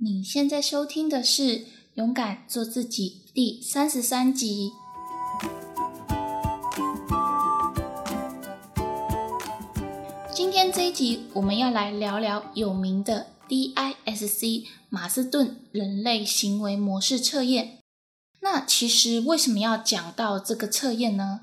你现在收听的是《勇敢做自己》第三十三集。今天这一集，我们要来聊聊有名的 DISC 马斯顿人类行为模式测验。那其实为什么要讲到这个测验呢？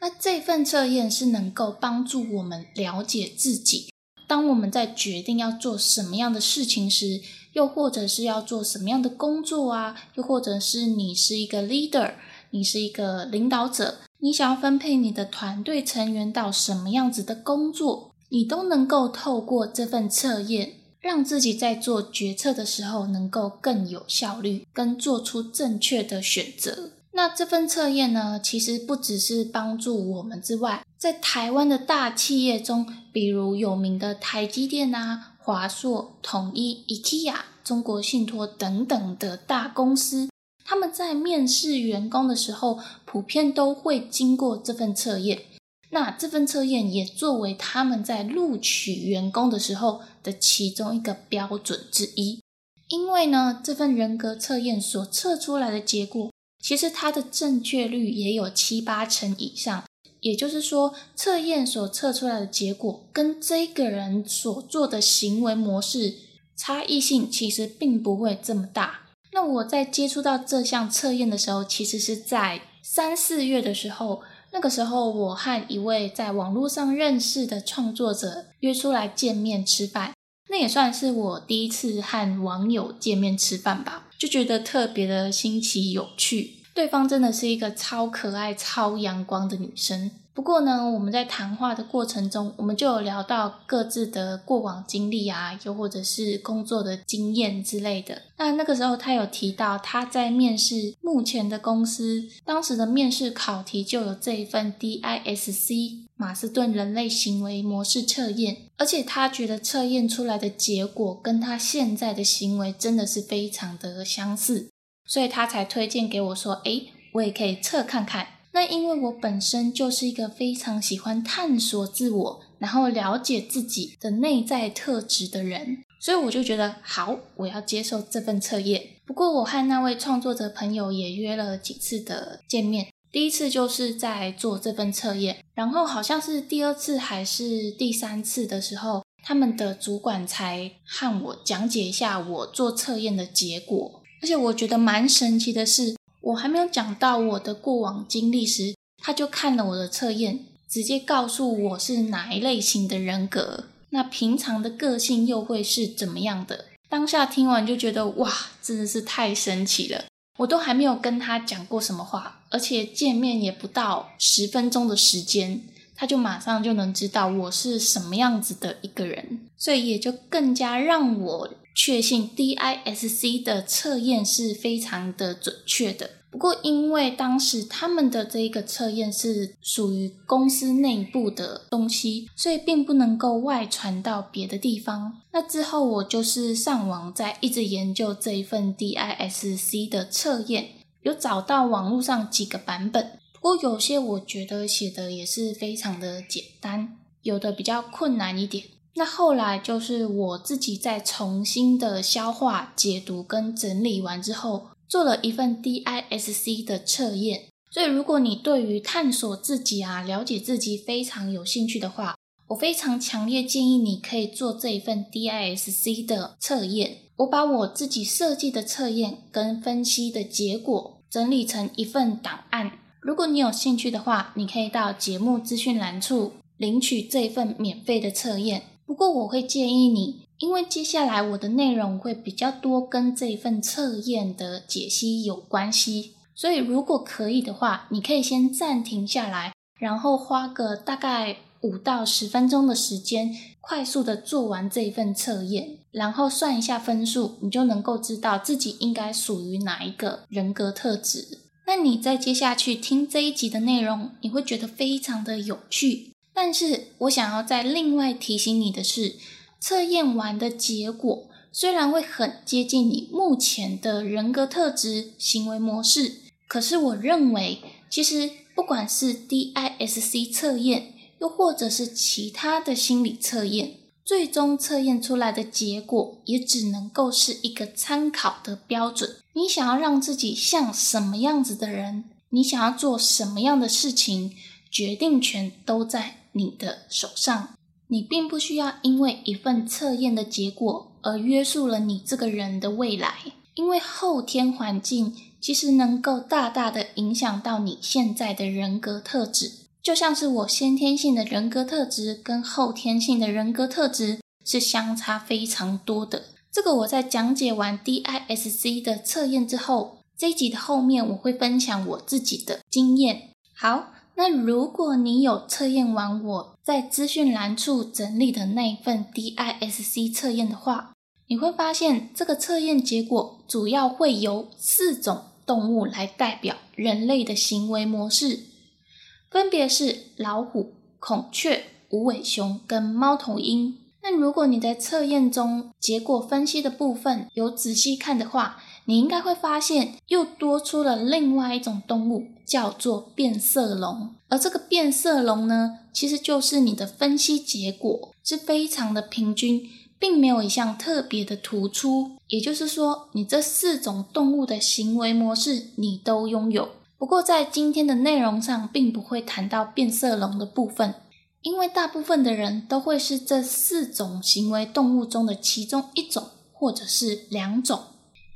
那这份测验是能够帮助我们了解自己。当我们在决定要做什么样的事情时，又或者是要做什么样的工作啊，又或者是你是一个 leader，你是一个领导者，你想要分配你的团队成员到什么样子的工作，你都能够透过这份测验，让自己在做决策的时候能够更有效率，跟做出正确的选择。那这份测验呢，其实不只是帮助我们之外，在台湾的大企业中，比如有名的台积电啊、华硕、统一、IKEA、中国信托等等的大公司，他们在面试员工的时候，普遍都会经过这份测验。那这份测验也作为他们在录取员工的时候的其中一个标准之一。因为呢，这份人格测验所测出来的结果。其实它的正确率也有七八成以上，也就是说，测验所测出来的结果跟这个人所做的行为模式差异性其实并不会这么大。那我在接触到这项测验的时候，其实是在三四月的时候，那个时候我和一位在网络上认识的创作者约出来见面吃饭，那也算是我第一次和网友见面吃饭吧。就觉得特别的新奇有趣，对方真的是一个超可爱、超阳光的女生。不过呢，我们在谈话的过程中，我们就有聊到各自的过往经历啊，又或者是工作的经验之类的。那那个时候，他有提到他在面试目前的公司，当时的面试考题就有这一份 DISC 马斯顿人类行为模式测验，而且他觉得测验出来的结果跟他现在的行为真的是非常的相似，所以他才推荐给我说：“诶，我也可以测看看。”那因为我本身就是一个非常喜欢探索自我，然后了解自己的内在特质的人，所以我就觉得好，我要接受这份测验。不过我和那位创作者朋友也约了几次的见面，第一次就是在做这份测验，然后好像是第二次还是第三次的时候，他们的主管才和我讲解一下我做测验的结果，而且我觉得蛮神奇的是。我还没有讲到我的过往经历时，他就看了我的测验，直接告诉我是哪一类型的人格。那平常的个性又会是怎么样的？当下听完就觉得哇，真的是太神奇了！我都还没有跟他讲过什么话，而且见面也不到十分钟的时间，他就马上就能知道我是什么样子的一个人，所以也就更加让我确信 DISC 的测验是非常的准确的。不过，因为当时他们的这一个测验是属于公司内部的东西，所以并不能够外传到别的地方。那之后，我就是上网在一直研究这一份 DISC 的测验，有找到网络上几个版本。不过，有些我觉得写的也是非常的简单，有的比较困难一点。那后来就是我自己再重新的消化、解读跟整理完之后。做了一份 DISC 的测验，所以如果你对于探索自己啊、了解自己非常有兴趣的话，我非常强烈建议你可以做这一份 DISC 的测验。我把我自己设计的测验跟分析的结果整理成一份档案。如果你有兴趣的话，你可以到节目资讯栏处领取这份免费的测验。不过我会建议你。因为接下来我的内容会比较多跟这一份测验的解析有关系，所以如果可以的话，你可以先暂停下来，然后花个大概五到十分钟的时间，快速的做完这一份测验，然后算一下分数，你就能够知道自己应该属于哪一个人格特质。那你再接下去听这一集的内容，你会觉得非常的有趣。但是我想要再另外提醒你的是。测验完的结果虽然会很接近你目前的人格特质、行为模式，可是我认为，其实不管是 DISC 测验，又或者是其他的心理测验，最终测验出来的结果也只能够是一个参考的标准。你想要让自己像什么样子的人，你想要做什么样的事情，决定权都在你的手上。你并不需要因为一份测验的结果而约束了你这个人的未来，因为后天环境其实能够大大的影响到你现在的人格特质。就像是我先天性的人格特质跟后天性的人格特质是相差非常多的。这个我在讲解完 DISC 的测验之后，这一集的后面我会分享我自己的经验。好，那如果你有测验完我在资讯栏处整理的那一份 DISC 测验的话，你会发现这个测验结果主要会由四种动物来代表人类的行为模式。分别是老虎、孔雀、无尾熊跟猫头鹰。但如果你在测验中结果分析的部分有仔细看的话，你应该会发现又多出了另外一种动物，叫做变色龙。而这个变色龙呢，其实就是你的分析结果是非常的平均，并没有一项特别的突出。也就是说，你这四种动物的行为模式你都拥有。不过，在今天的内容上，并不会谈到变色龙的部分，因为大部分的人都会是这四种行为动物中的其中一种，或者是两种。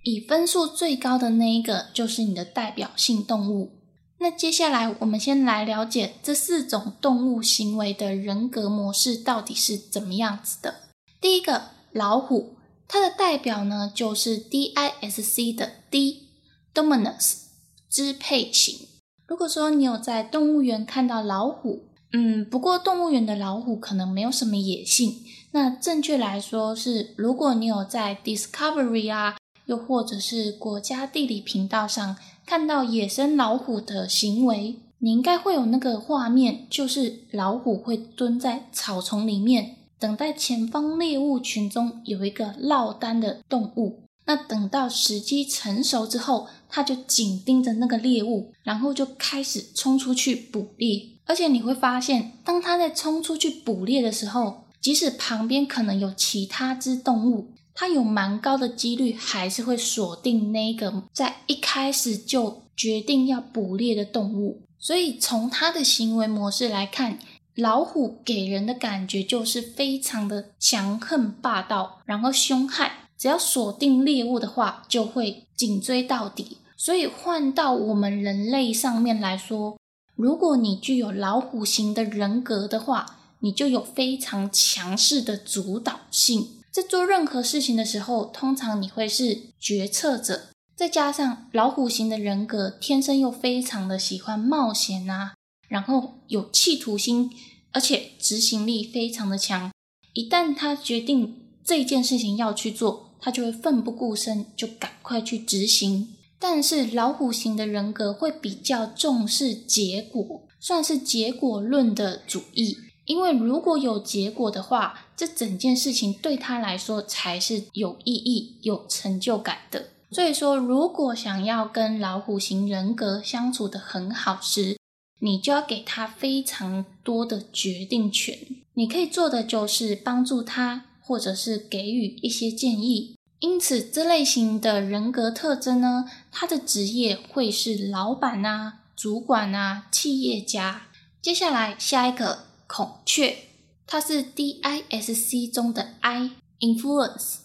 以分数最高的那一个，就是你的代表性动物。那接下来，我们先来了解这四种动物行为的人格模式到底是怎么样子的。第一个，老虎，它的代表呢，就是 DISC 的 D，Dominus。支配型。如果说你有在动物园看到老虎，嗯，不过动物园的老虎可能没有什么野性。那正确来说是，如果你有在 Discovery 啊，又或者是国家地理频道上看到野生老虎的行为，你应该会有那个画面，就是老虎会蹲在草丛里面，等待前方猎物群中有一个落单的动物。那等到时机成熟之后，他就紧盯着那个猎物，然后就开始冲出去捕猎。而且你会发现，当他在冲出去捕猎的时候，即使旁边可能有其他只动物，他有蛮高的几率还是会锁定那个在一开始就决定要捕猎的动物。所以从他的行为模式来看，老虎给人的感觉就是非常的强横霸道，然后凶悍。只要锁定猎物的话，就会紧追到底。所以换到我们人类上面来说，如果你具有老虎型的人格的话，你就有非常强势的主导性。在做任何事情的时候，通常你会是决策者。再加上老虎型的人格，天生又非常的喜欢冒险啊，然后有企图心，而且执行力非常的强。一旦他决定这件事情要去做，他就会奋不顾身，就赶快去执行。但是老虎型的人格会比较重视结果，算是结果论的主义。因为如果有结果的话，这整件事情对他来说才是有意义、有成就感的。所以说，如果想要跟老虎型人格相处的很好时，你就要给他非常多的决定权。你可以做的就是帮助他。或者是给予一些建议，因此这类型的人格特征呢，他的职业会是老板啊、主管啊、企业家。接下来下一个孔雀，它是 DISC 中的 I，influence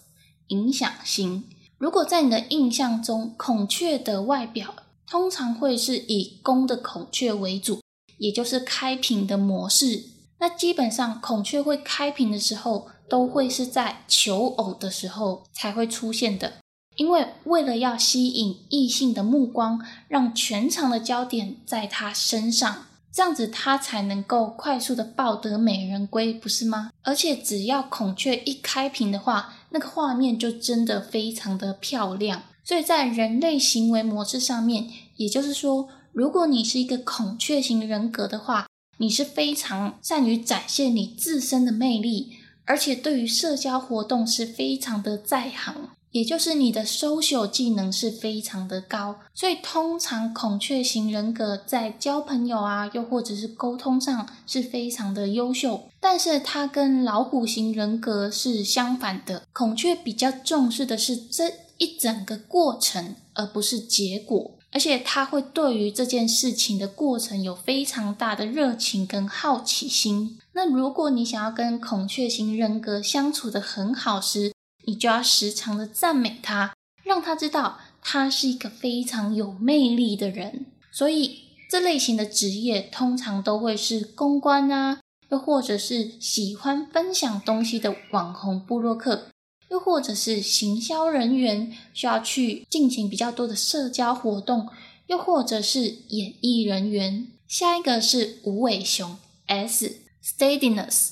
影响型。如果在你的印象中，孔雀的外表通常会是以公的孔雀为主，也就是开屏的模式。那基本上孔雀会开屏的时候。都会是在求偶的时候才会出现的，因为为了要吸引异性的目光，让全场的焦点在他身上，这样子他才能够快速的抱得美人归，不是吗？而且只要孔雀一开屏的话，那个画面就真的非常的漂亮。所以在人类行为模式上面，也就是说，如果你是一个孔雀型人格的话，你是非常善于展现你自身的魅力。而且对于社交活动是非常的在行，也就是你的 social 技能是非常的高。所以通常孔雀型人格在交朋友啊，又或者是沟通上是非常的优秀。但是它跟老虎型人格是相反的，孔雀比较重视的是这一整个过程，而不是结果。而且他会对于这件事情的过程有非常大的热情跟好奇心。那如果你想要跟孔雀型人格相处的很好时，你就要时常的赞美他，让他知道他是一个非常有魅力的人。所以这类型的职业通常都会是公关啊，又或者是喜欢分享东西的网红部落客。又或者是行销人员需要去进行比较多的社交活动，又或者是演艺人员。下一个是无尾熊 S steadiness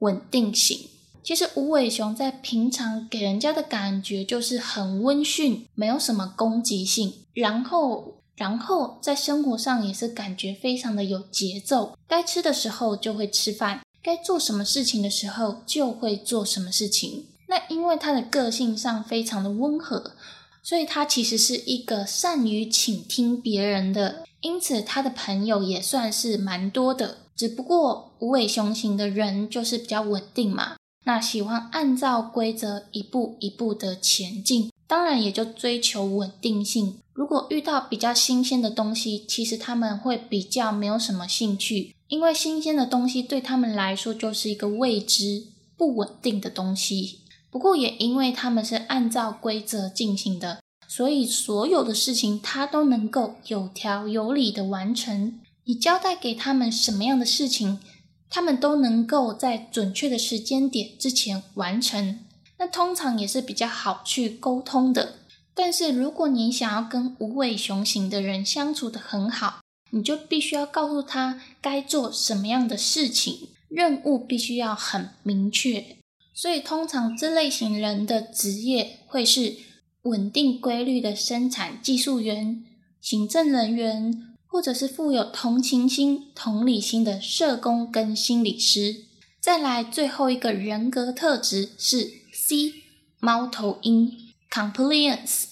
稳定型。其实无尾熊在平常给人家的感觉就是很温驯，没有什么攻击性。然后，然后在生活上也是感觉非常的有节奏，该吃的时候就会吃饭，该做什么事情的时候就会做什么事情。那因为他的个性上非常的温和，所以他其实是一个善于倾听别人的，因此他的朋友也算是蛮多的。只不过无尾熊型的人就是比较稳定嘛，那喜欢按照规则一步一步的前进，当然也就追求稳定性。如果遇到比较新鲜的东西，其实他们会比较没有什么兴趣，因为新鲜的东西对他们来说就是一个未知、不稳定的东西。不过也因为他们是按照规则进行的，所以所有的事情他都能够有条有理的完成。你交代给他们什么样的事情，他们都能够在准确的时间点之前完成。那通常也是比较好去沟通的。但是如果你想要跟无尾熊型的人相处的很好，你就必须要告诉他该做什么样的事情，任务必须要很明确。所以，通常这类型人的职业会是稳定规律的生产技术员、行政人员，或者是富有同情心、同理心的社工跟心理师。再来，最后一个人格特质是 C 猫头鹰 （Compliance）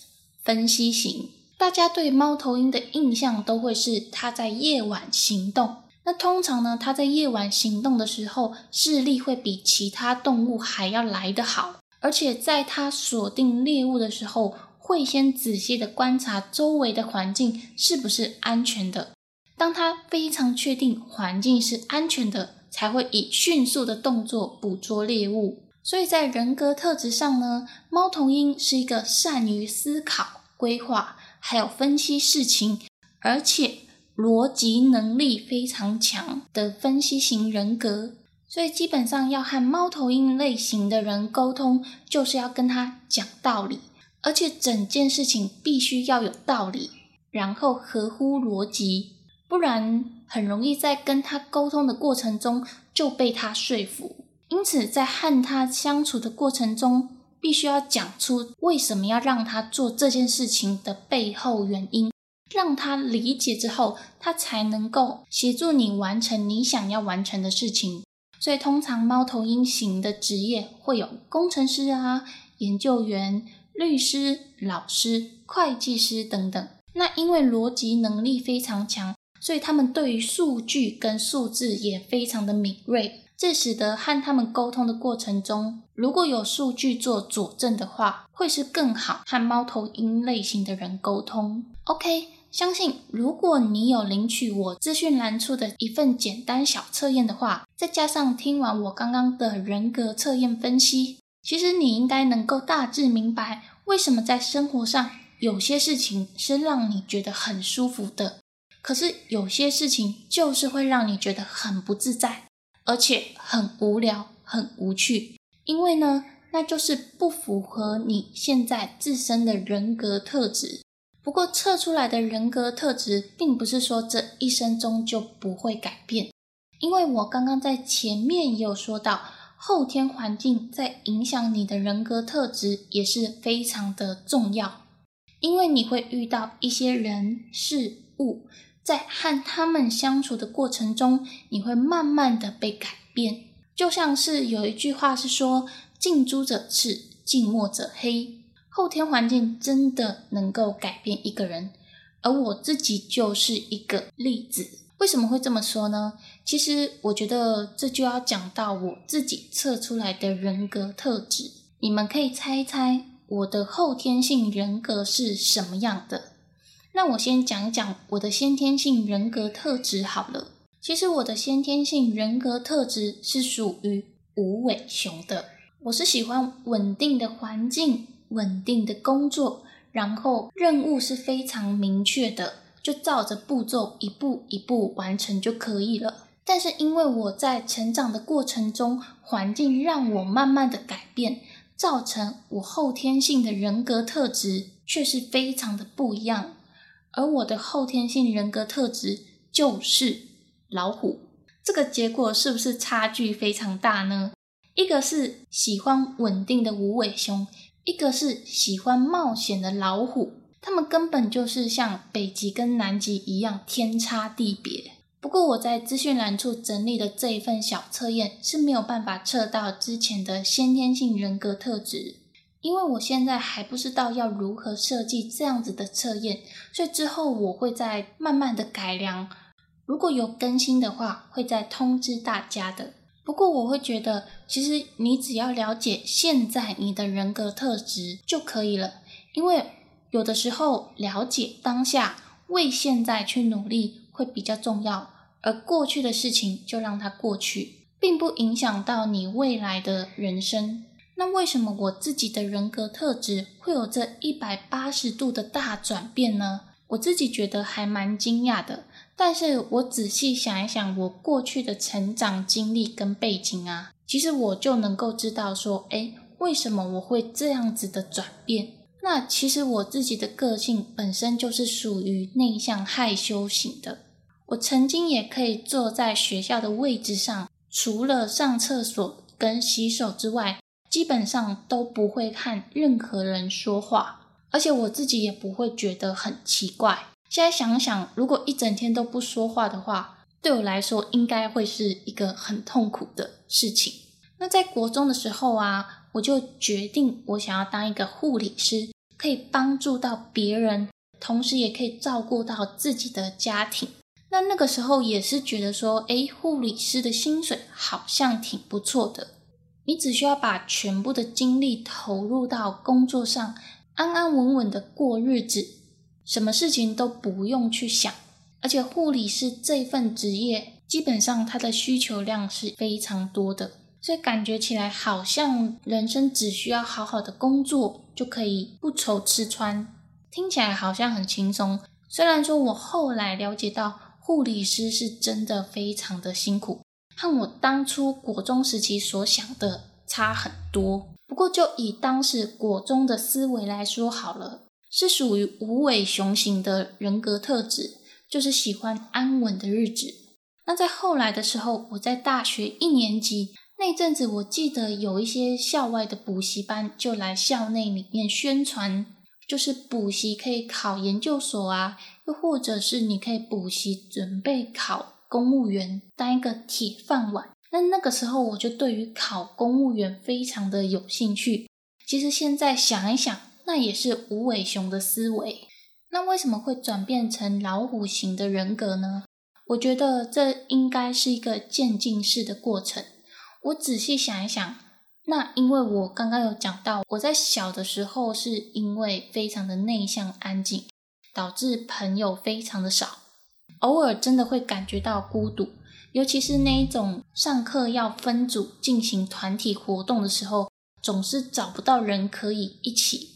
分析型。大家对猫头鹰的印象都会是它在夜晚行动。那通常呢，它在夜晚行动的时候，视力会比其他动物还要来得好，而且在它锁定猎物的时候，会先仔细的观察周围的环境是不是安全的。当它非常确定环境是安全的，才会以迅速的动作捕捉猎物。所以在人格特质上呢，猫头鹰是一个善于思考、规划，还有分析事情，而且。逻辑能力非常强的分析型人格，所以基本上要和猫头鹰类型的人沟通，就是要跟他讲道理，而且整件事情必须要有道理，然后合乎逻辑，不然很容易在跟他沟通的过程中就被他说服。因此，在和他相处的过程中，必须要讲出为什么要让他做这件事情的背后原因。让他理解之后，他才能够协助你完成你想要完成的事情。所以，通常猫头鹰型的职业会有工程师啊、研究员、律师、老师、会计师等等。那因为逻辑能力非常强，所以他们对于数据跟数字也非常的敏锐。这使得和他们沟通的过程中，如果有数据做佐证的话，会是更好和猫头鹰类型的人沟通。OK。相信如果你有领取我资讯栏处的一份简单小测验的话，再加上听完我刚刚的人格测验分析，其实你应该能够大致明白为什么在生活上有些事情是让你觉得很舒服的，可是有些事情就是会让你觉得很不自在，而且很无聊、很无趣，因为呢，那就是不符合你现在自身的人格特质。不过测出来的人格特质，并不是说这一生中就不会改变，因为我刚刚在前面也有说到，后天环境在影响你的人格特质也是非常的重要，因为你会遇到一些人事物，在和他们相处的过程中，你会慢慢的被改变，就像是有一句话是说，近朱者赤，近墨者黑。后天环境真的能够改变一个人，而我自己就是一个例子。为什么会这么说呢？其实我觉得这就要讲到我自己测出来的人格特质。你们可以猜一猜我的后天性人格是什么样的？那我先讲一讲我的先天性人格特质好了。其实我的先天性人格特质是属于无尾熊的。我是喜欢稳定的环境。稳定的工作，然后任务是非常明确的，就照着步骤一步一步完成就可以了。但是因为我在成长的过程中，环境让我慢慢的改变，造成我后天性的人格特质却是非常的不一样。而我的后天性人格特质就是老虎，这个结果是不是差距非常大呢？一个是喜欢稳定的无尾熊。一个是喜欢冒险的老虎，他们根本就是像北极跟南极一样天差地别。不过我在资讯栏处整理的这一份小测验是没有办法测到之前的先天性人格特质，因为我现在还不知道要如何设计这样子的测验，所以之后我会再慢慢的改良，如果有更新的话，会再通知大家的。不过我会觉得，其实你只要了解现在你的人格特质就可以了，因为有的时候了解当下，为现在去努力会比较重要，而过去的事情就让它过去，并不影响到你未来的人生。那为什么我自己的人格特质会有这一百八十度的大转变呢？我自己觉得还蛮惊讶的。但是我仔细想一想，我过去的成长经历跟背景啊，其实我就能够知道说，哎，为什么我会这样子的转变？那其实我自己的个性本身就是属于内向害羞型的。我曾经也可以坐在学校的位置上，除了上厕所跟洗手之外，基本上都不会看任何人说话，而且我自己也不会觉得很奇怪。现在想想，如果一整天都不说话的话，对我来说应该会是一个很痛苦的事情。那在国中的时候啊，我就决定我想要当一个护理师，可以帮助到别人，同时也可以照顾到自己的家庭。那那个时候也是觉得说，诶，护理师的薪水好像挺不错的，你只需要把全部的精力投入到工作上，安安稳稳的过日子。什么事情都不用去想，而且护理师这份职业，基本上它的需求量是非常多的，所以感觉起来好像人生只需要好好的工作就可以不愁吃穿，听起来好像很轻松。虽然说我后来了解到护理师是真的非常的辛苦，和我当初国中时期所想的差很多。不过就以当时国中的思维来说好了。是属于无尾熊型的人格特质，就是喜欢安稳的日子。那在后来的时候，我在大学一年级那阵子，我记得有一些校外的补习班就来校内里面宣传，就是补习可以考研究所啊，又或者是你可以补习准备考公务员，当一个铁饭碗。那那个时候，我就对于考公务员非常的有兴趣。其实现在想一想。那也是无尾熊的思维。那为什么会转变成老虎型的人格呢？我觉得这应该是一个渐进式的过程。我仔细想一想，那因为我刚刚有讲到，我在小的时候是因为非常的内向安静，导致朋友非常的少，偶尔真的会感觉到孤独，尤其是那一种上课要分组进行团体活动的时候，总是找不到人可以一起。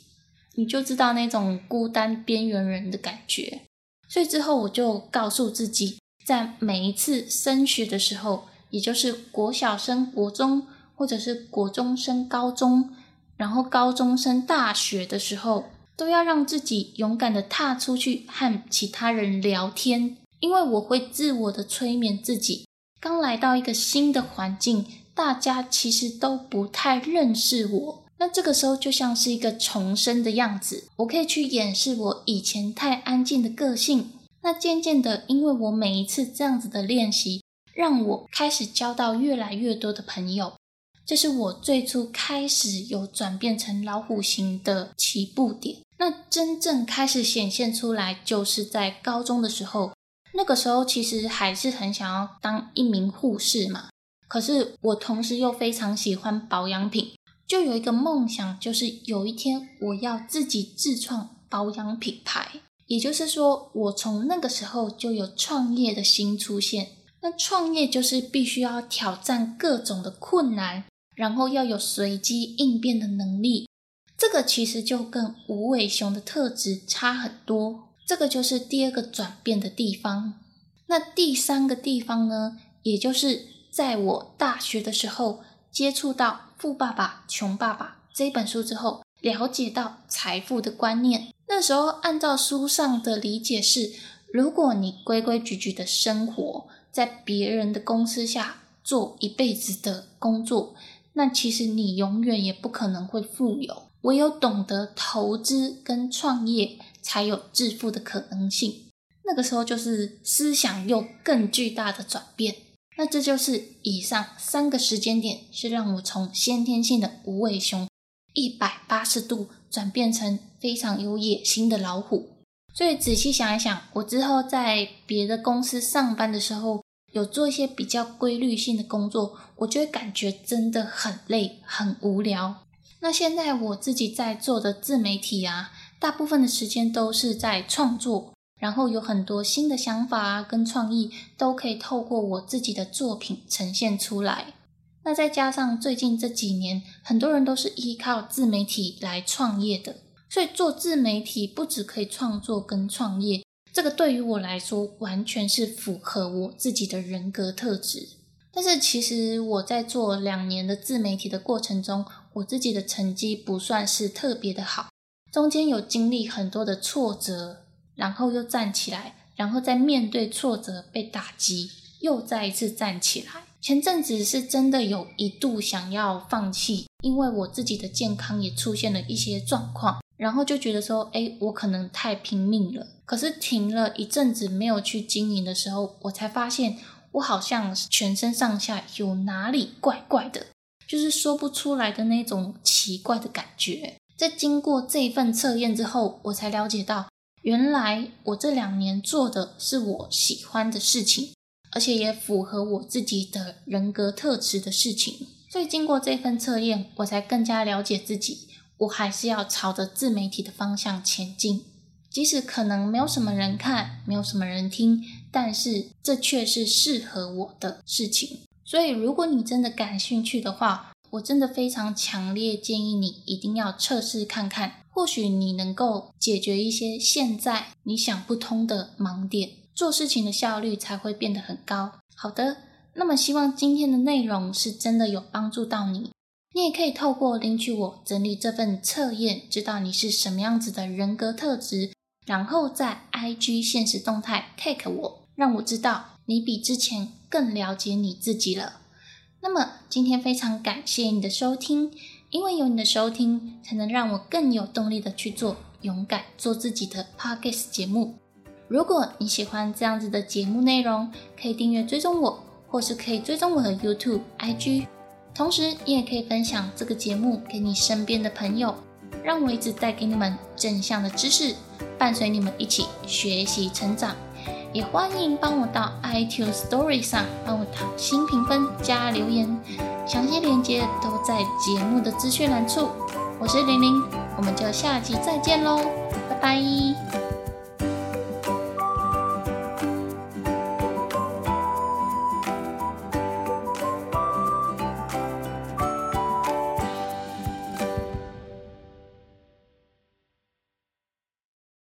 你就知道那种孤单边缘人的感觉，所以之后我就告诉自己，在每一次升学的时候，也就是国小升国中，或者是国中升高中，然后高中升大学的时候，都要让自己勇敢的踏出去和其他人聊天，因为我会自我的催眠自己，刚来到一个新的环境，大家其实都不太认识我。那这个时候就像是一个重生的样子，我可以去掩饰我以前太安静的个性。那渐渐的，因为我每一次这样子的练习，让我开始交到越来越多的朋友。这是我最初开始有转变成老虎型的起步点。那真正开始显现出来，就是在高中的时候。那个时候其实还是很想要当一名护士嘛。可是我同时又非常喜欢保养品，就有一个梦想，就是有一天我要自己自创保养品牌。也就是说，我从那个时候就有创业的心出现。那创业就是必须要挑战各种的困难，然后要有随机应变的能力。这个其实就跟无尾熊的特质差很多。这个就是第二个转变的地方。那第三个地方呢，也就是在我大学的时候接触到《富爸爸穷爸爸》这本书之后，了解到财富的观念。那时候按照书上的理解是，如果你规规矩矩的生活。在别人的公司下做一辈子的工作，那其实你永远也不可能会富有。唯有懂得投资跟创业，才有致富的可能性。那个时候就是思想又更巨大的转变。那这就是以上三个时间点，是让我从先天性的无尾熊一百八十度转变成非常有野心的老虎。所以仔细想一想，我之后在别的公司上班的时候。有做一些比较规律性的工作，我就会感觉真的很累、很无聊。那现在我自己在做的自媒体啊，大部分的时间都是在创作，然后有很多新的想法啊跟创意，都可以透过我自己的作品呈现出来。那再加上最近这几年，很多人都是依靠自媒体来创业的，所以做自媒体不只可以创作跟创业。这个对于我来说，完全是符合我自己的人格特质。但是其实我在做两年的自媒体的过程中，我自己的成绩不算是特别的好，中间有经历很多的挫折，然后又站起来，然后再面对挫折被打击，又再一次站起来。前阵子是真的有一度想要放弃，因为我自己的健康也出现了一些状况。然后就觉得说，哎，我可能太拼命了。可是停了一阵子没有去经营的时候，我才发现我好像全身上下有哪里怪怪的，就是说不出来的那种奇怪的感觉。在经过这一份测验之后，我才了解到，原来我这两年做的是我喜欢的事情，而且也符合我自己的人格特质的事情。所以经过这份测验，我才更加了解自己。我还是要朝着自媒体的方向前进，即使可能没有什么人看，没有什么人听，但是这却是适合我的事情。所以，如果你真的感兴趣的话，我真的非常强烈建议你一定要测试看看，或许你能够解决一些现在你想不通的盲点，做事情的效率才会变得很高。好的，那么希望今天的内容是真的有帮助到你。你也可以透过领取我整理这份测验，知道你是什么样子的人格特质，然后在 IG 现实动态 take 我，让我知道你比之前更了解你自己了。那么今天非常感谢你的收听，因为有你的收听，才能让我更有动力的去做勇敢做自己的 podcast 节目。如果你喜欢这样子的节目内容，可以订阅追踪我，或是可以追踪我的 YouTube、IG。同时，你也可以分享这个节目给你身边的朋友，让我一直带给你们正向的知识，伴随你们一起学习成长。也欢迎帮我到 iTunes Story 上帮我打新评分加留言，详细链接都在节目的资讯栏处。我是玲玲，我们就下期再见喽，拜拜。